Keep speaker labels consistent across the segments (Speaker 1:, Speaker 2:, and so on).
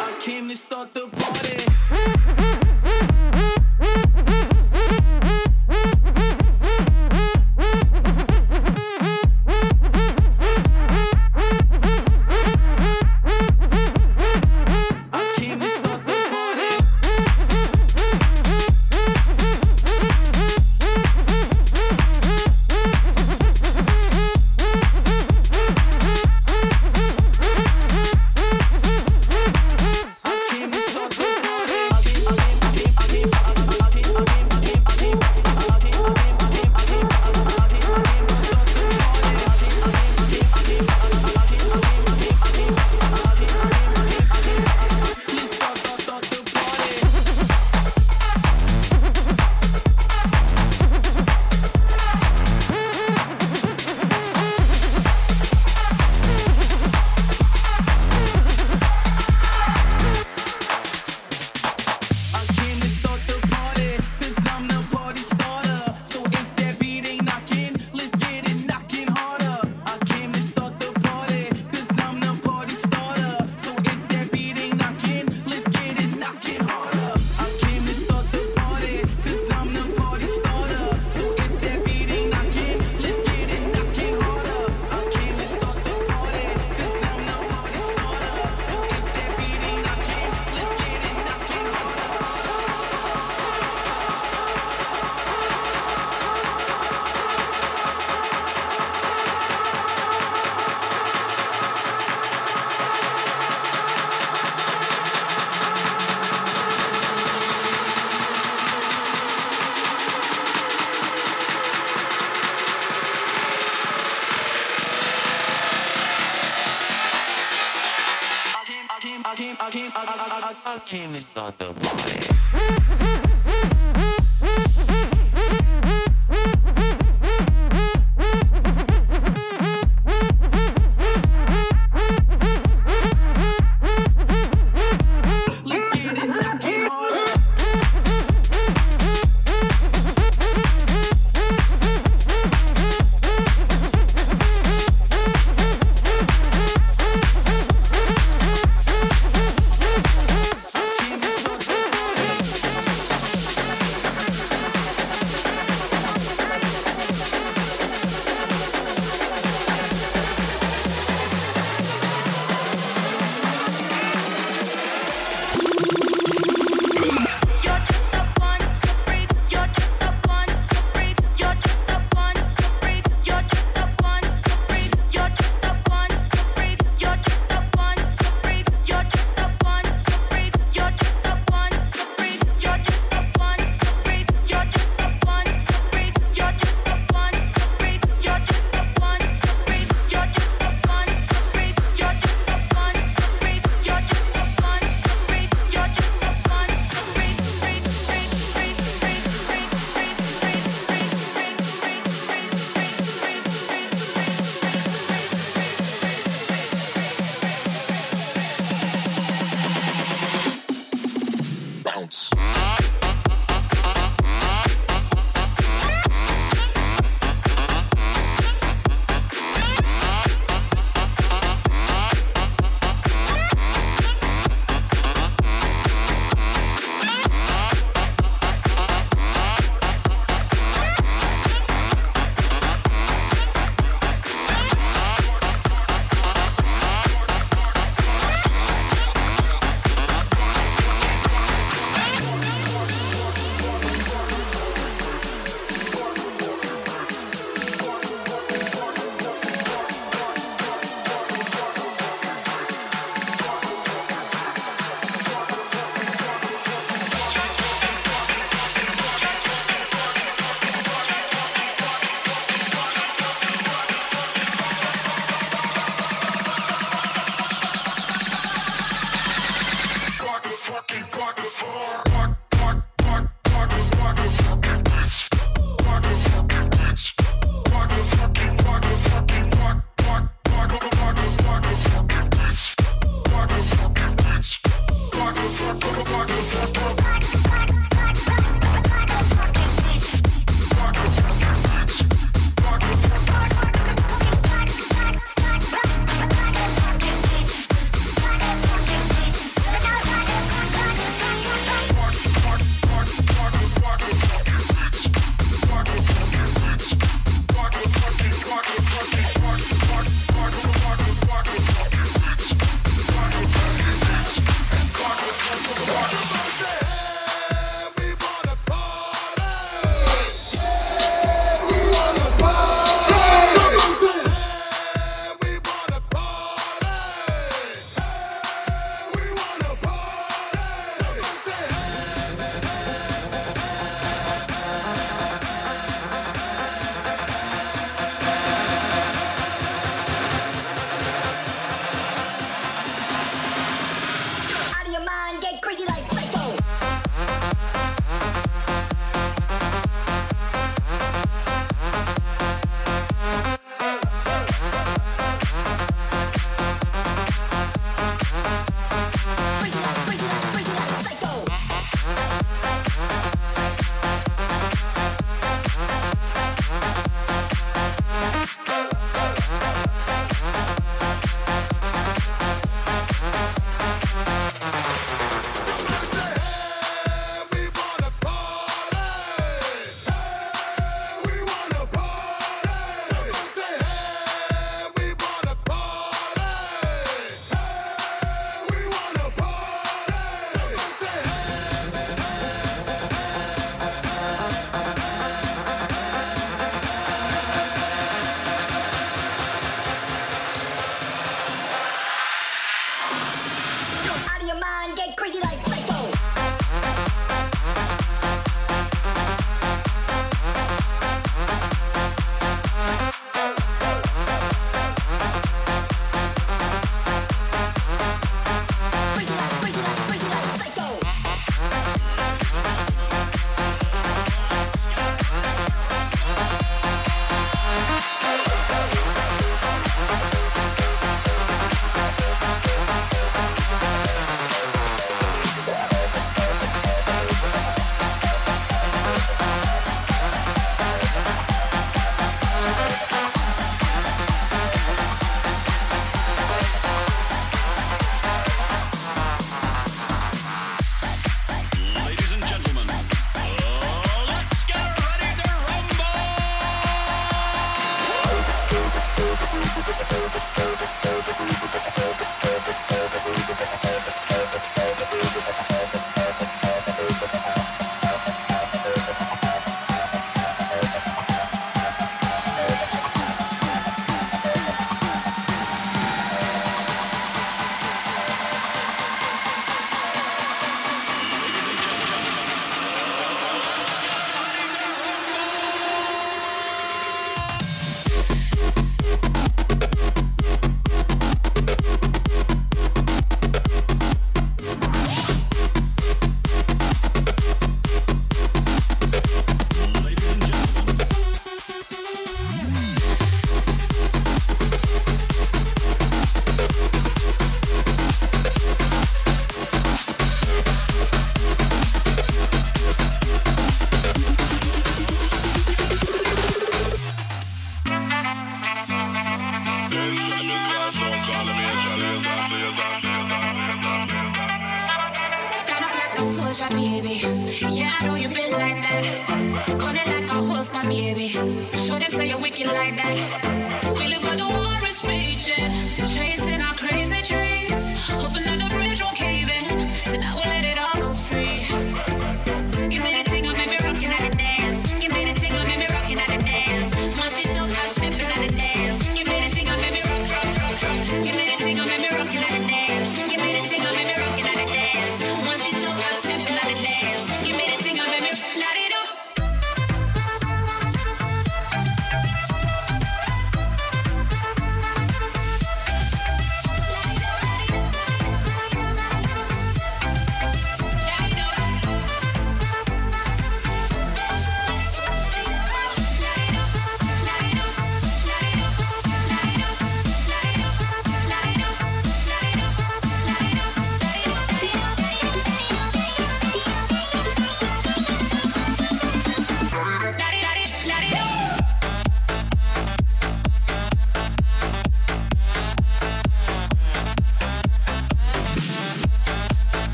Speaker 1: I came to start the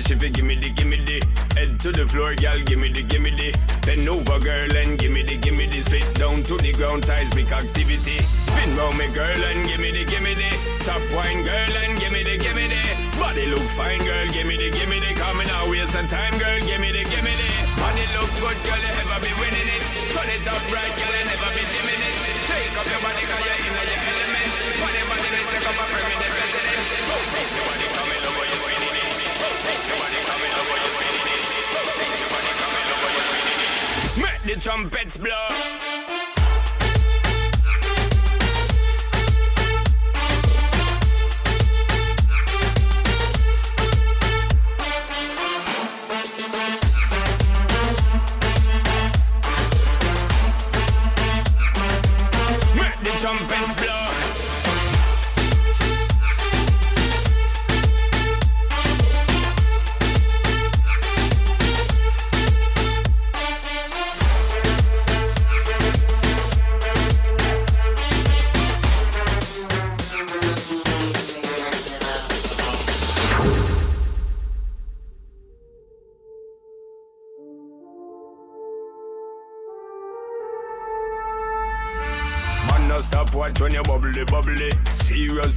Speaker 2: she
Speaker 3: fi gimme the, gimme the Head to the floor, girl, gimme the, gimme the Bend over, girl, and gimme the, gimme the Spit down to the ground, seismic activity Spin round me, girl, and gimme the, gimme the Top wine, girl, and gimme the, gimme the Body look fine, girl, gimme the, gimme the Coming out, waste some time, girl, gimme the, gimme the Body look good, girl, you ever be winning it Turn it up right, girl, you never be dimming it Shake up your body, cause you're the trumpets blow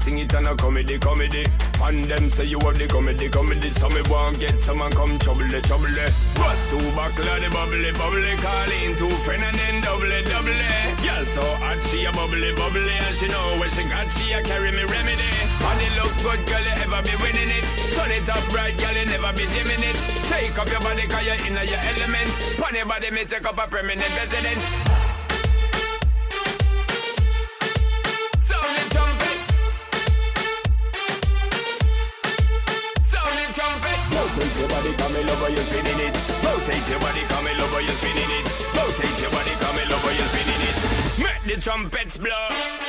Speaker 3: Thing, it and a comedy, comedy. And them say you have the comedy, comedy. So me want get someone come trouble, the trouble. Bust two buckle the bubbly, bubbly. Call in two friend and then double, double. Girl so hot, she a bubbly, bubbly. And she know when she got, she a carry me remedy. And it look good, girl, you ever be winning it. Turn it up right, girl, you never be dimming it. Take up your body, cause you're in your element. Pon your body, me take up a permanent residence. Over, you're spinning it. Rotate your body, come in over, you're spinning it. Rotate your body, come in over, you're spinning it. Make the trumpets blow.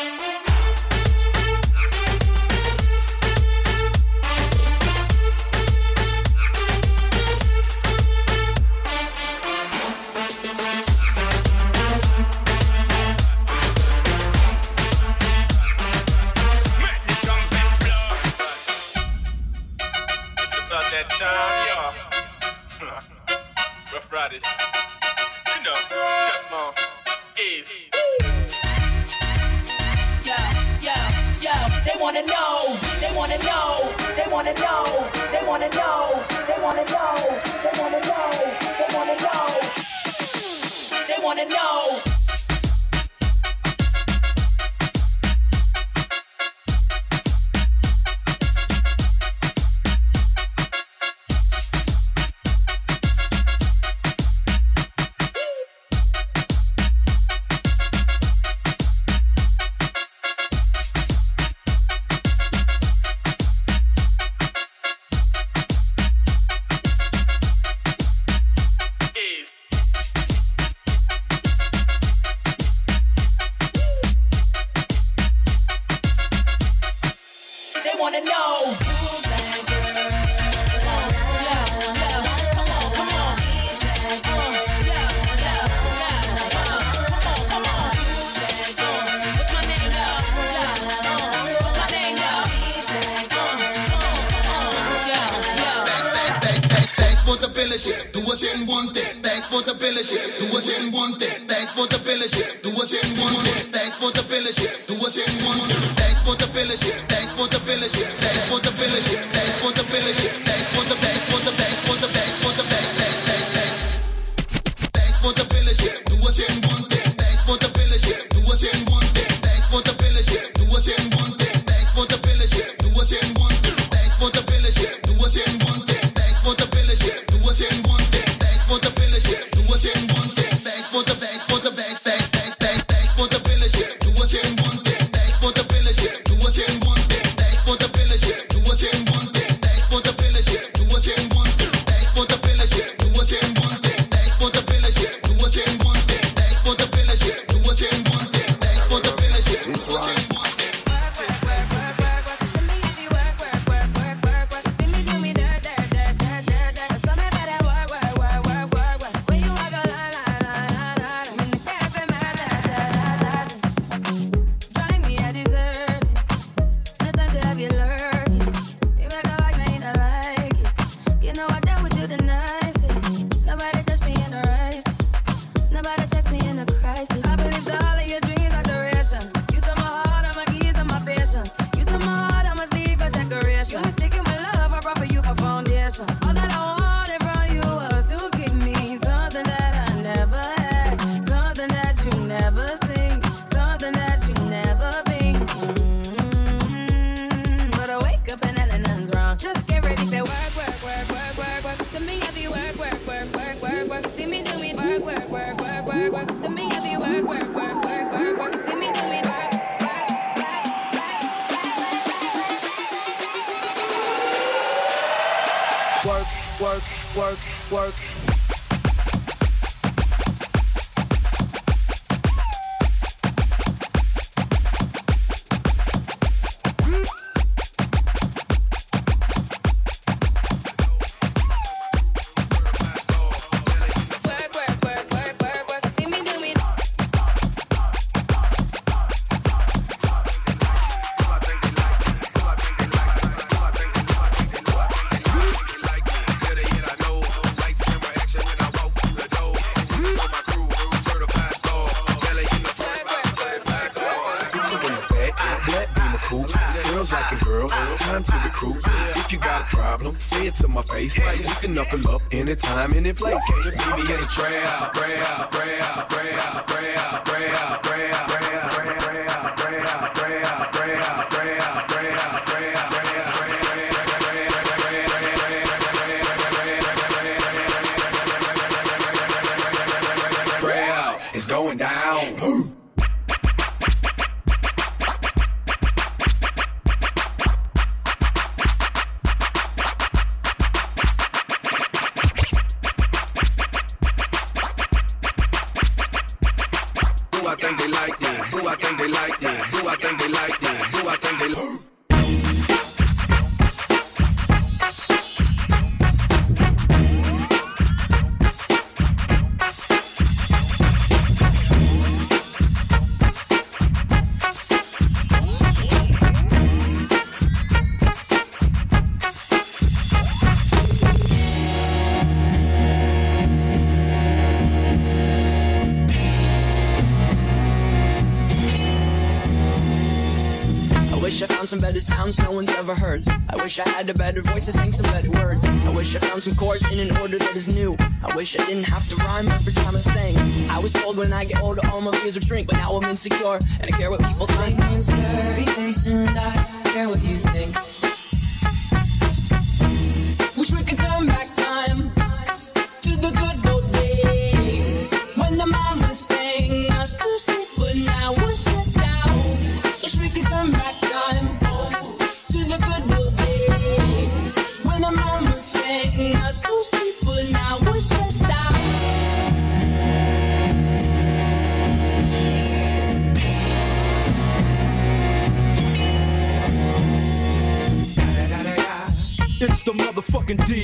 Speaker 4: Some better sounds no one's ever heard. I wish I had a better voice to sing some better words. I wish I found some chords in an order that is new. I wish I didn't have to rhyme every time I sang. I was told when I get older all my fears would shrink, but now I'm insecure and I care what people think. My name's Face and I care what you think.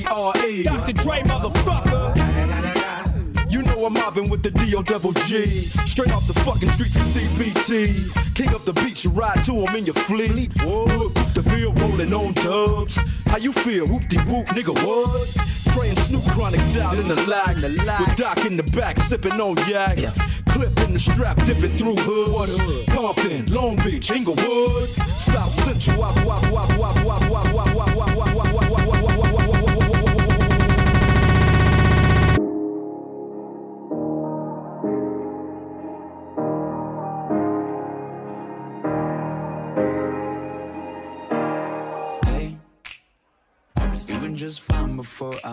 Speaker 5: DRE. Dr. Dre, motherfucker. You know I'm mobbing with the DO double G. Straight off the fucking streets of CPT. King up the beach, you ride to him in your fleet. Look, the field rolling on dubs. How you feel? Whoop de whoop, nigga, what? Praying Snoop Chronic down in the lag. With Doc in the back, sipping on yak. Clip in the strap, dipping through hood. Compton, Long Beach, Inglewood. South Central, wop, wop, wop, wop, wop, wop, wop, wop, wop, wop, wop, wop,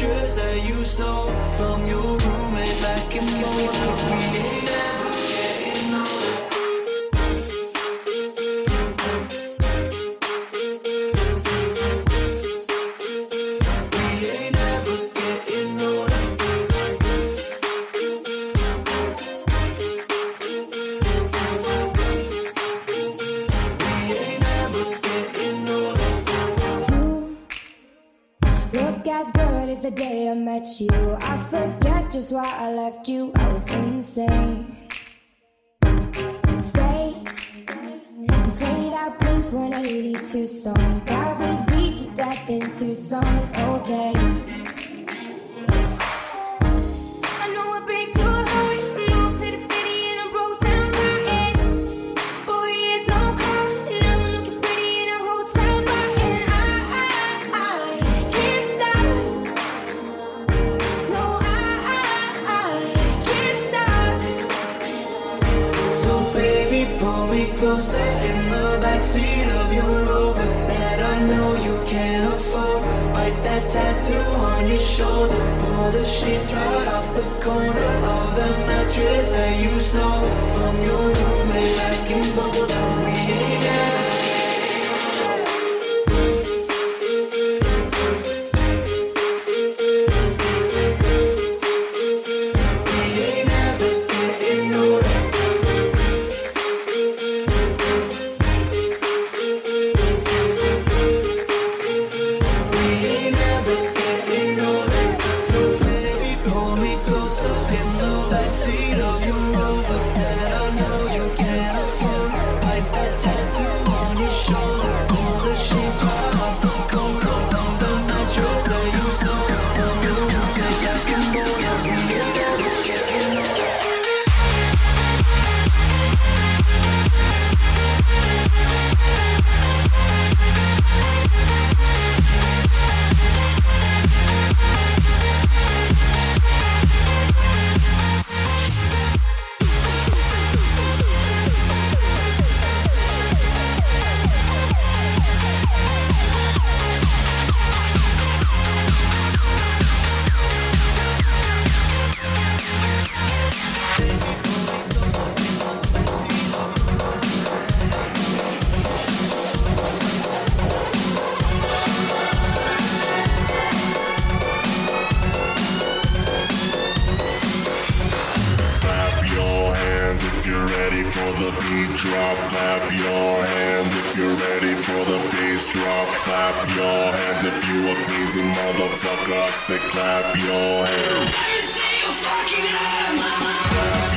Speaker 6: mattress that you stole from your
Speaker 7: bass drop. Clap your hands if you a crazy motherfucker. I said clap your hands. Let me see your you fucking am.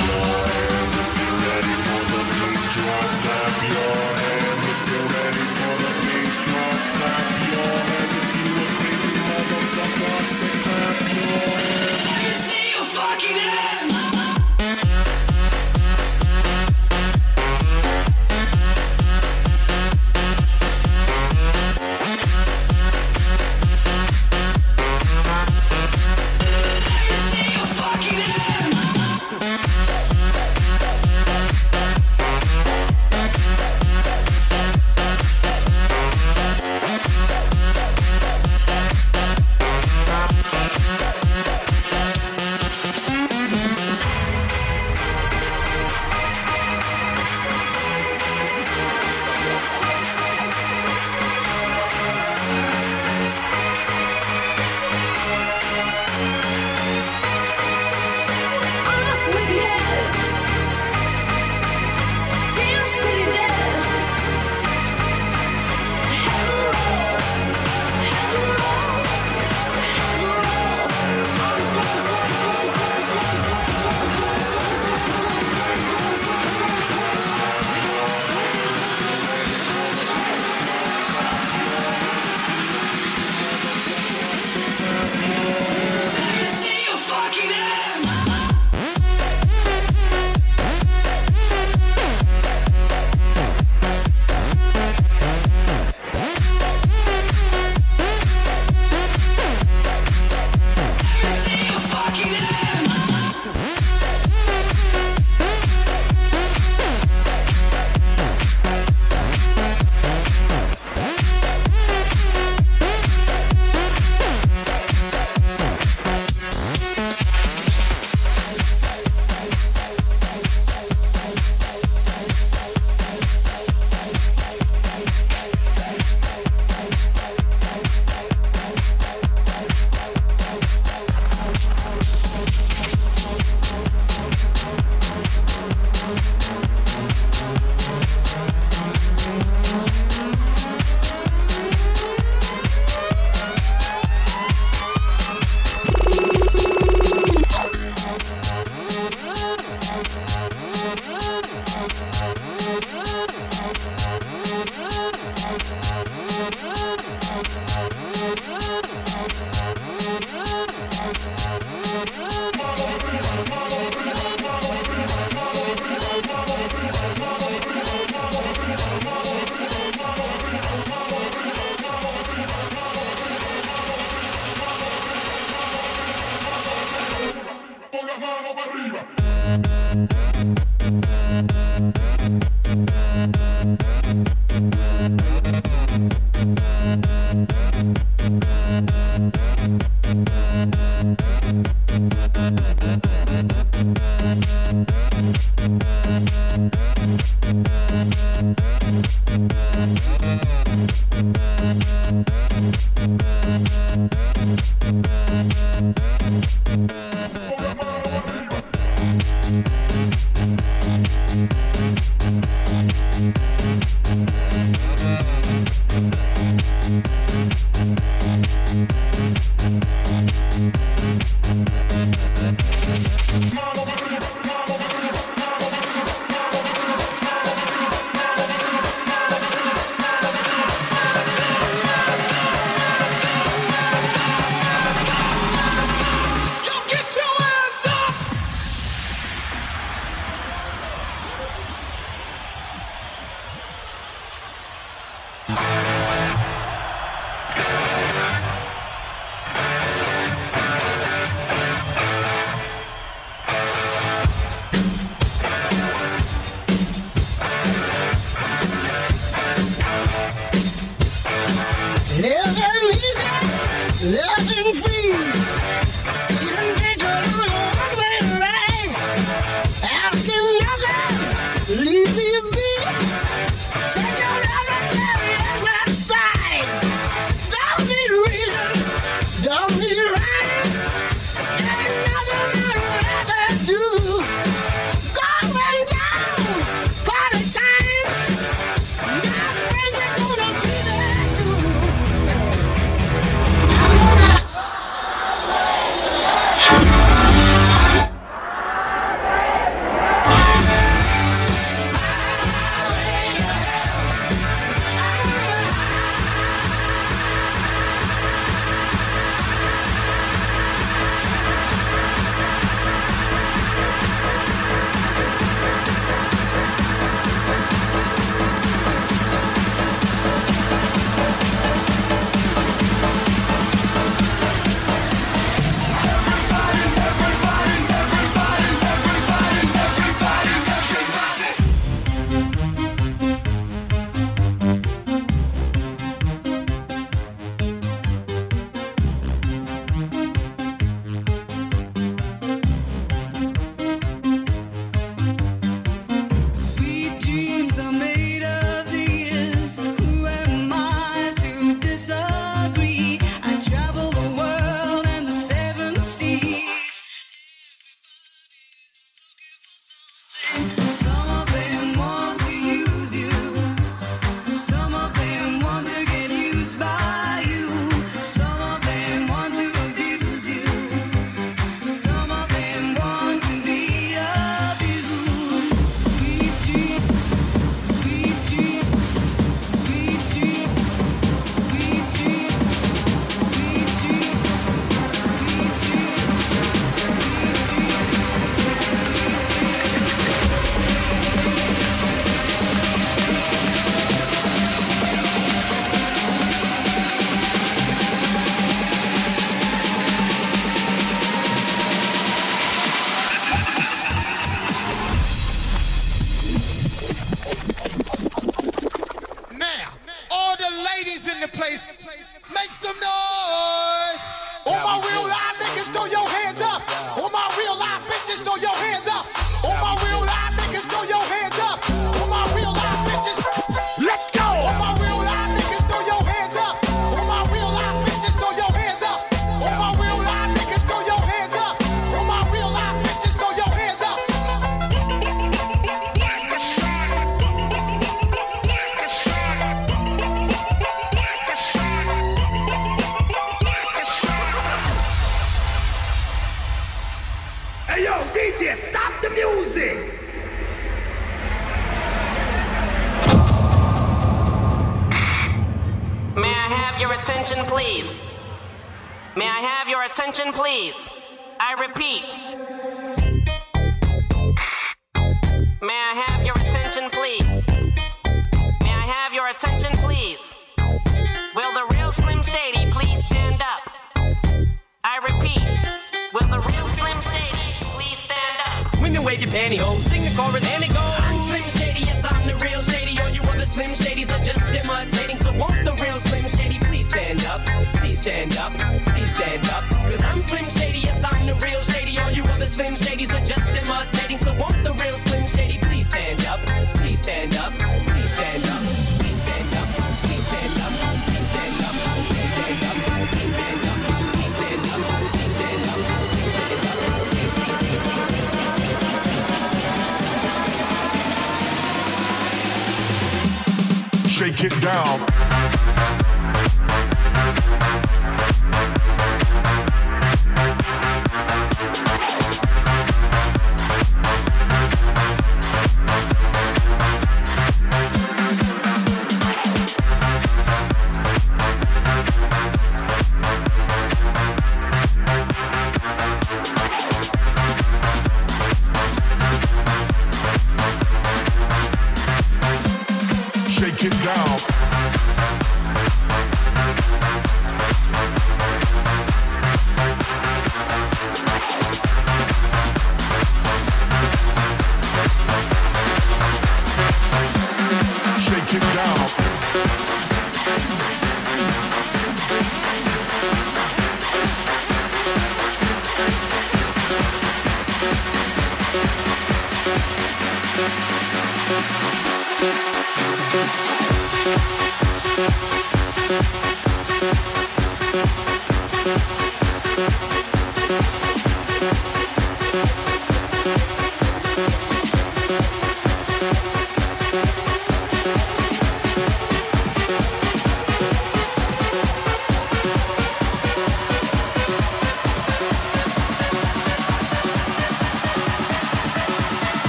Speaker 8: get
Speaker 9: down.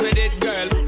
Speaker 7: with it, girl.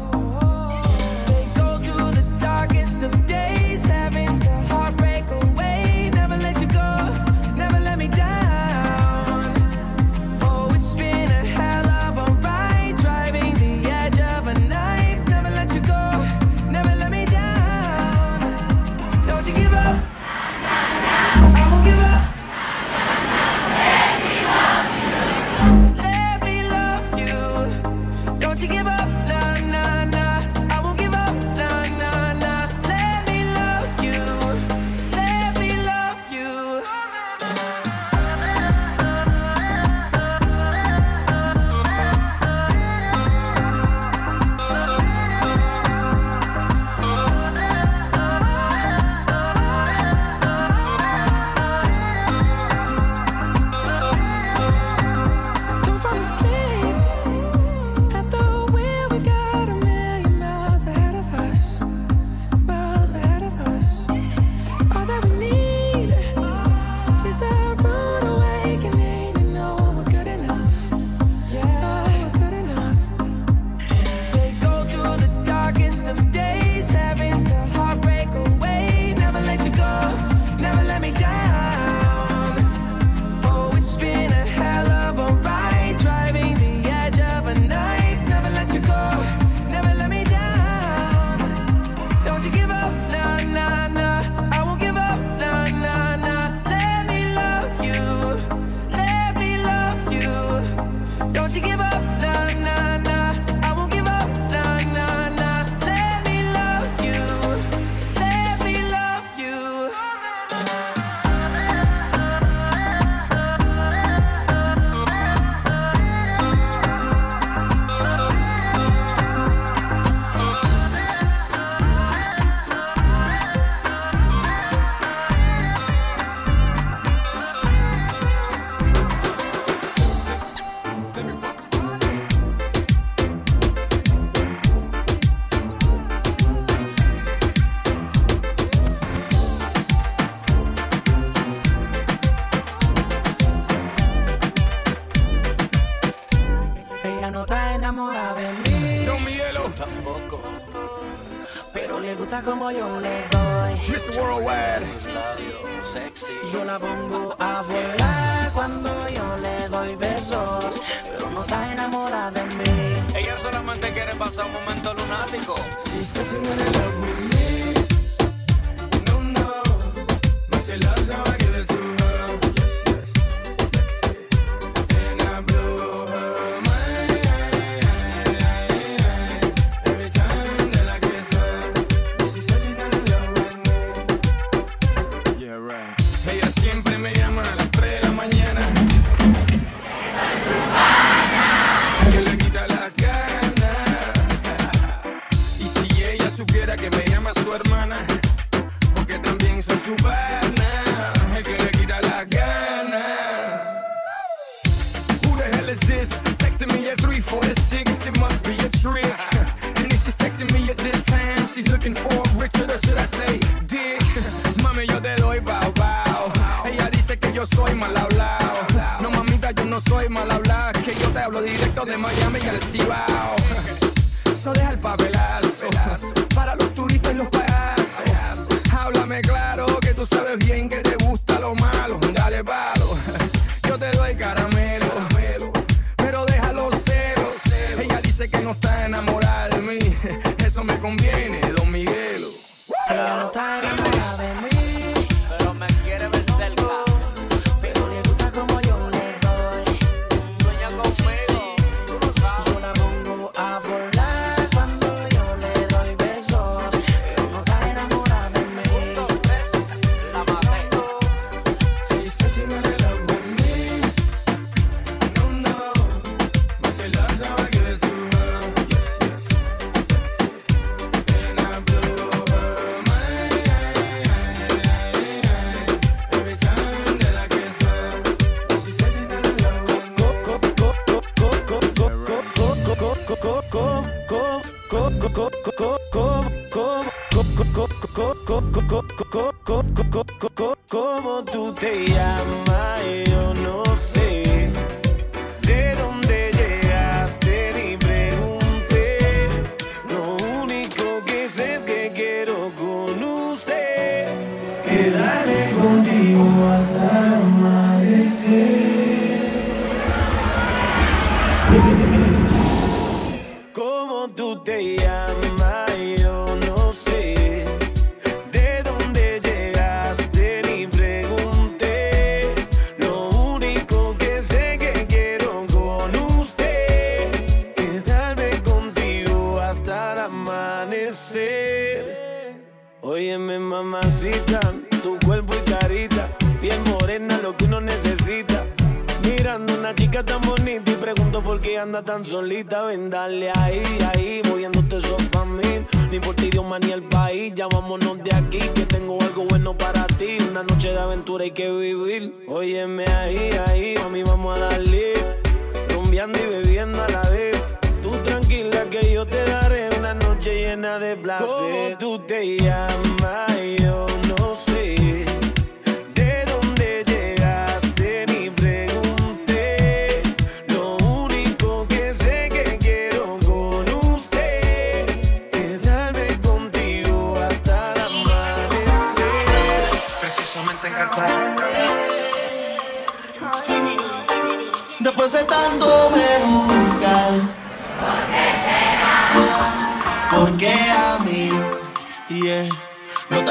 Speaker 10: Pero le
Speaker 11: gusta como yo le doy.
Speaker 3: Mr. Worldwide.
Speaker 11: Yo la pongo a volar cuando yo le doy besos. Pero no está enamorada de mí.
Speaker 12: Ella solamente quiere pasar un momento lunático.
Speaker 11: Si estás en love with
Speaker 5: me. No, no. Me
Speaker 11: se la
Speaker 10: sabe que del sur. tan solita, ven dale ahí, ahí, moviéndote eso pa' mí. por importa idioma ni el país, ya vámonos de aquí, que tengo algo bueno para ti. Una noche de aventura hay que vivir. Óyeme ahí, ahí, mami, vamos a darle. Rumbeando y bebiendo a la vez. Tú tranquila que yo te daré una noche llena de placer. ¿Cómo tú te llamas?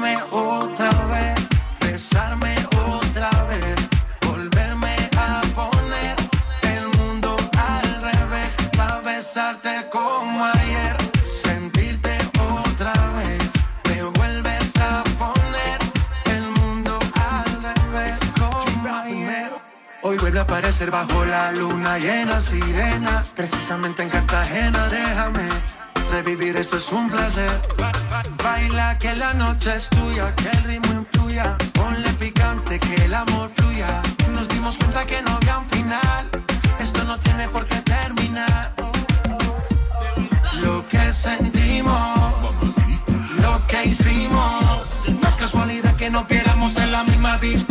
Speaker 13: besarme otra vez,
Speaker 1: besarme otra vez, volverme a poner el mundo al revés, para besarte como ayer. Hoy vuelve a aparecer bajo la luna llena, sirena. Precisamente en Cartagena, déjame Revivir esto es un placer. Baila que la noche es tuya, que el ritmo influya. Ponle picante, que el amor fluya. Nos dimos cuenta que no había un final. Esto no tiene por qué terminar. Lo que sentimos, lo que hicimos. Más casualidad que no viéramos en la misma disco.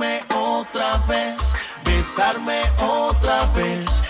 Speaker 1: besarme otra vez, besarme otra vez.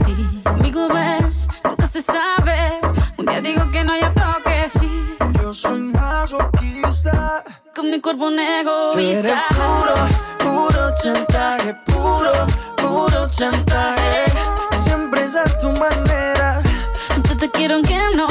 Speaker 9: pone egoísta.
Speaker 14: Tú eres puro, puro chantaje, puro, puro chantaje. Siempre es a tu manera.
Speaker 9: Yo te quiero aunque no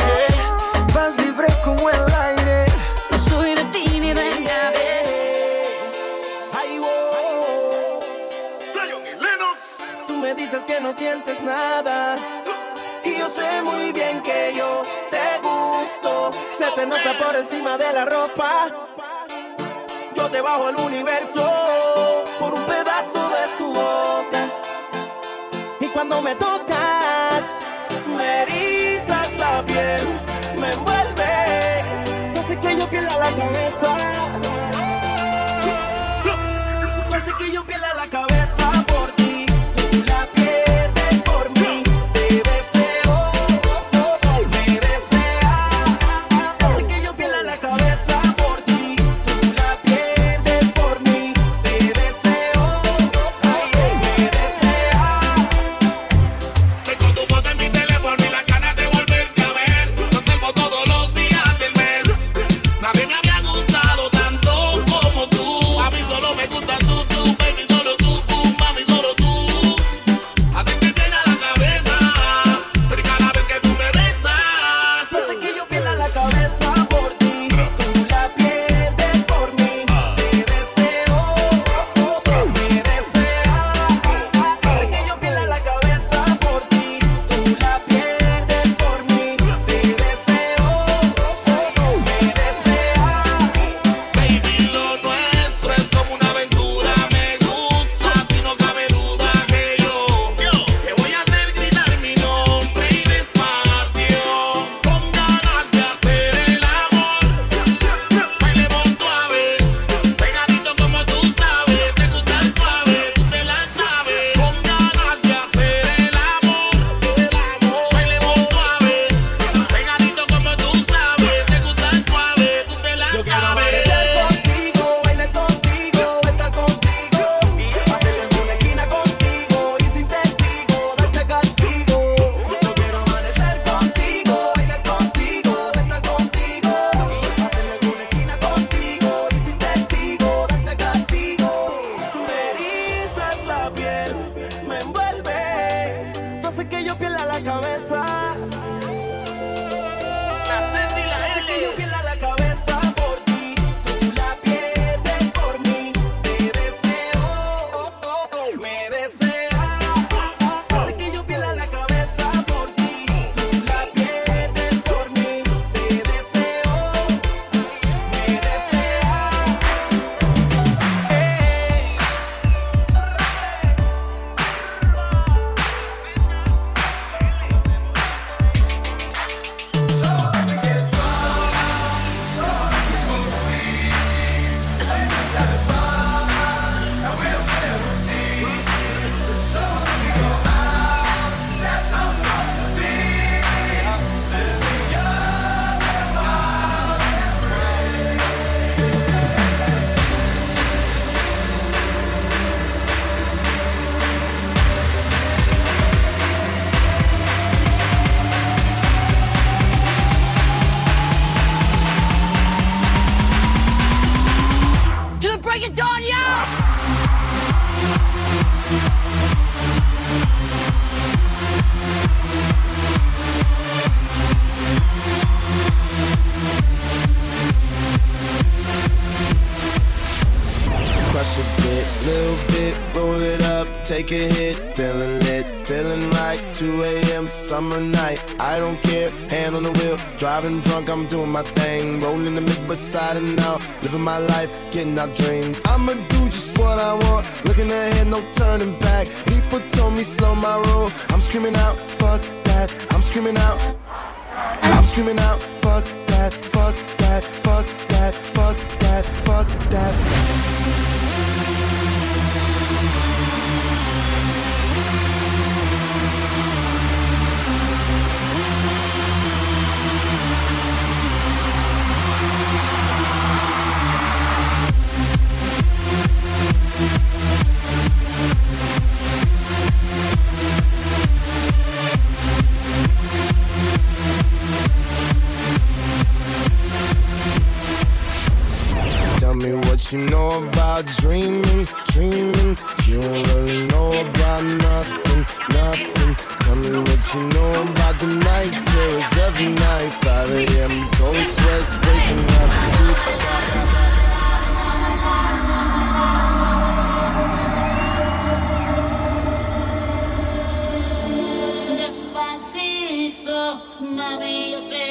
Speaker 10: Que no sientes nada. Y yo sé muy bien que yo te gusto. Se te nota por encima de la ropa. Yo te bajo el universo por un pedazo de tu boca. Y cuando me tocas, me erizas la piel, me envuelve. Sé que yo pierda la cabeza. Sé que yo pierda la cabeza
Speaker 15: piel a
Speaker 16: la
Speaker 17: cabeza. Maria said.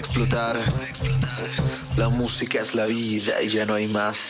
Speaker 17: explotar. La música es la vida y ya no hay más.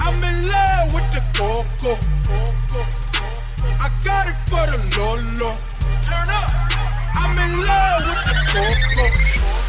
Speaker 3: I'm in love with the coco. I got it for the Lolo. Turn up. I'm in love with the coco.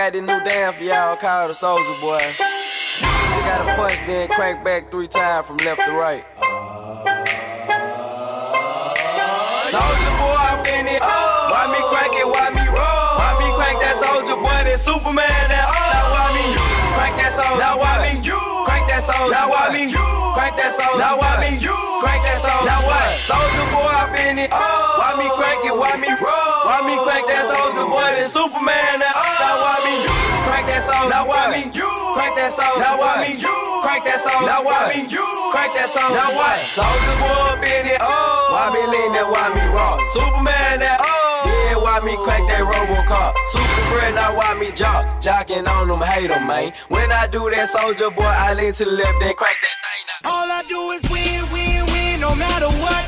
Speaker 18: Got
Speaker 19: this new dance for y'all called the Soldier Boy. Just gotta punch, then crank back three times from left to right. Soldier boy, I'm in it. Why me crank it? Why me roll? Why me crank that soldier boy? That Superman? That now why me crank that soldier? Now why me crank that soldier? Now why me crank that soldier? Now why me crank that soldier? Now what? Soldier boy, I'm in it. Why me crank it? Why me roll? Why me crank that soldier boy? That Superman? That now why me crank that soldier? Now why me crank that soldier? Now why me crank that soldier? Now why me crank that soldier? Now what? Soldier boy, up in it. Why me lean that? Why me rock? Superman? That yeah, why me crank that Robocop? Super friend, now why me jock? Jocking on them, hate 'em, man. When I do that soldier boy, I lean to the left, then crank that thing.
Speaker 20: All I do is win, win, win, no matter what.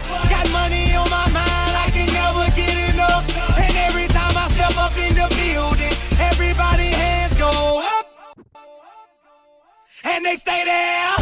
Speaker 20: And they stay there.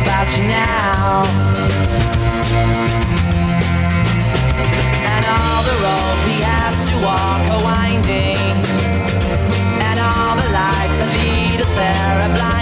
Speaker 21: about you now. And all the roads we have to walk are winding, and all the lights that lead us there are blinding.